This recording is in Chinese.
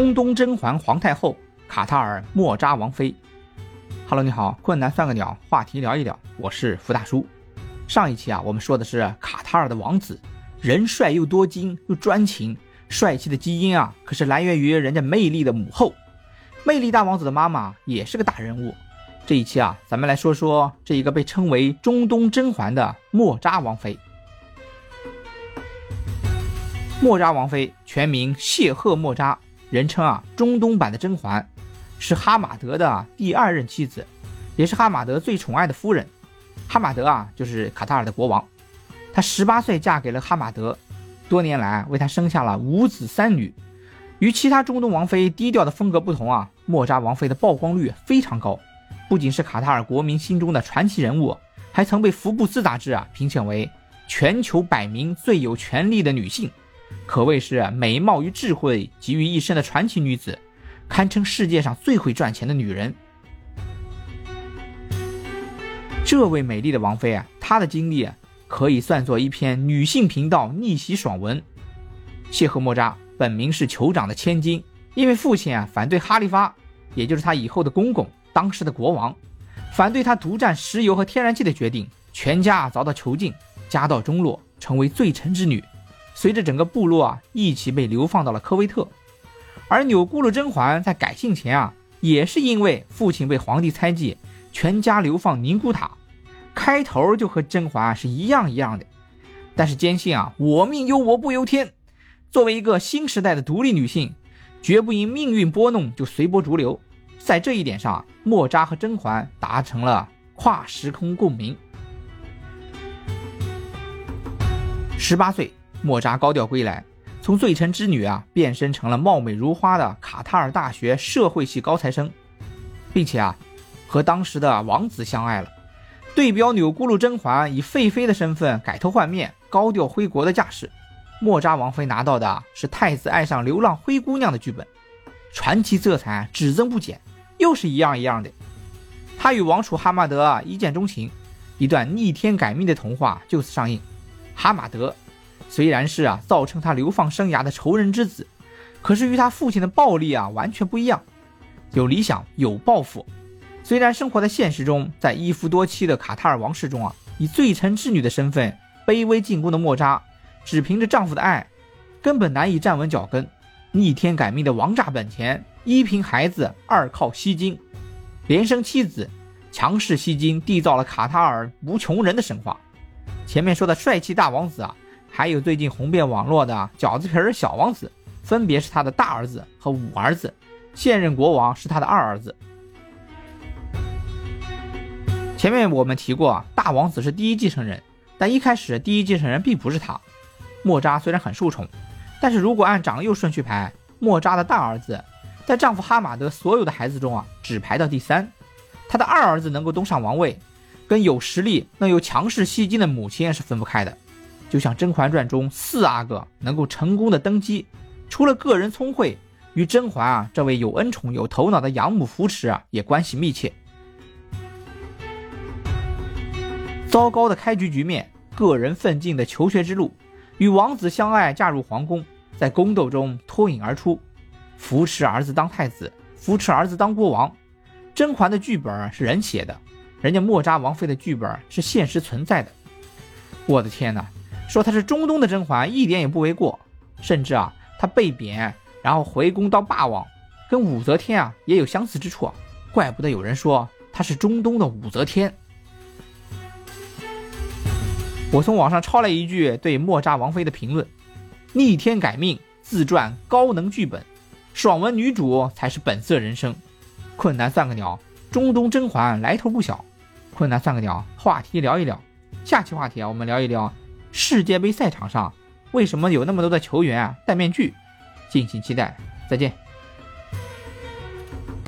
中东甄嬛皇太后，卡塔尔莫扎王妃。Hello，你好，困难算个鸟，话题聊一聊，我是福大叔。上一期啊，我们说的是卡塔尔的王子，人帅又多金又专情，帅气的基因啊，可是来源于人家魅力的母后。魅力大王子的妈妈也是个大人物。这一期啊，咱们来说说这一个被称为中东甄嬛的莫扎王妃。莫扎王妃全名谢赫莫扎。人称啊，中东版的甄嬛，是哈马德的第二任妻子，也是哈马德最宠爱的夫人。哈马德啊，就是卡塔尔的国王。她十八岁嫁给了哈马德，多年来为他生下了五子三女。与其他中东王妃低调的风格不同啊，莫扎王妃的曝光率非常高，不仅是卡塔尔国民心中的传奇人物，还曾被福布斯杂志啊评选为全球百名最有权力的女性。可谓是美貌与智慧集于一身的传奇女子，堪称世界上最会赚钱的女人。这位美丽的王妃啊，她的经历可以算作一篇女性频道逆袭爽文。谢赫莫扎本名是酋长的千金，因为父亲啊反对哈利发，也就是他以后的公公，当时的国王，反对他独占石油和天然气的决定，全家遭到囚禁，家道中落，成为罪臣之女。随着整个部落啊一起被流放到了科威特，而钮钴禄甄嬛在改姓前啊，也是因为父亲被皇帝猜忌，全家流放宁古塔，开头就和甄嬛是一样一样的。但是坚信啊，我命由我不由天。作为一个新时代的独立女性，绝不因命运拨弄就随波逐流。在这一点上，莫扎和甄嬛达成了跨时空共鸣。十八岁。莫扎高调归来，从罪臣之女啊变身成了貌美如花的卡塔尔大学社会系高材生，并且啊和当时的王子相爱了。对标钮钴禄甄嬛以废妃的身份改头换面、高调回国的架势，莫扎王妃拿到的是太子爱上流浪灰姑娘的剧本，传奇色彩只增不减，又是一样一样的。他与王储哈马德啊一见钟情，一段逆天改命的童话就此上映。哈马德。虽然是啊，造成他流放生涯的仇人之子，可是与他父亲的暴力啊完全不一样，有理想，有抱负。虽然生活在现实中，在一夫多妻的卡塔尔王室中啊，以罪臣之女的身份卑微进宫的莫扎，只凭着丈夫的爱，根本难以站稳脚跟。逆天改命的王炸本钱，一凭孩子，二靠吸金，连生七子，强势吸金，缔造了卡塔尔无穷人的神话。前面说的帅气大王子啊。还有最近红遍网络的饺子皮儿小王子，分别是他的大儿子和五儿子，现任国王是他的二儿子。前面我们提过，大王子是第一继承人，但一开始第一继承人并不是他。莫扎虽然很受宠，但是如果按长幼顺序排，莫扎的大儿子在丈夫哈马德所有的孩子中啊，只排到第三。他的二儿子能够登上王位，跟有实力、能有强势吸金的母亲是分不开的。就像《甄嬛传》中四阿哥能够成功的登基，除了个人聪慧，与甄嬛啊这位有恩宠有头脑的养母扶持啊也关系密切。糟糕的开局局面，个人奋进的求学之路，与王子相爱嫁入皇宫，在宫斗中脱颖而出，扶持儿子当太子，扶持儿子当国王。甄嬛的剧本是人写的，人家莫扎王妃的剧本是现实存在的。我的天哪！说她是中东的甄嬛一点也不为过，甚至啊，她被贬然后回宫当霸王，跟武则天啊也有相似之处啊，怪不得有人说她是中东的武则天。我从网上抄来一句对莫扎王妃的评论：逆天改命，自传高能剧本，爽文女主才是本色人生。困难算个鸟，中东甄嬛来头不小。困难算个鸟，话题聊一聊，下期话题啊，我们聊一聊。世界杯赛场上，为什么有那么多的球员啊戴面具？敬请期待，再见。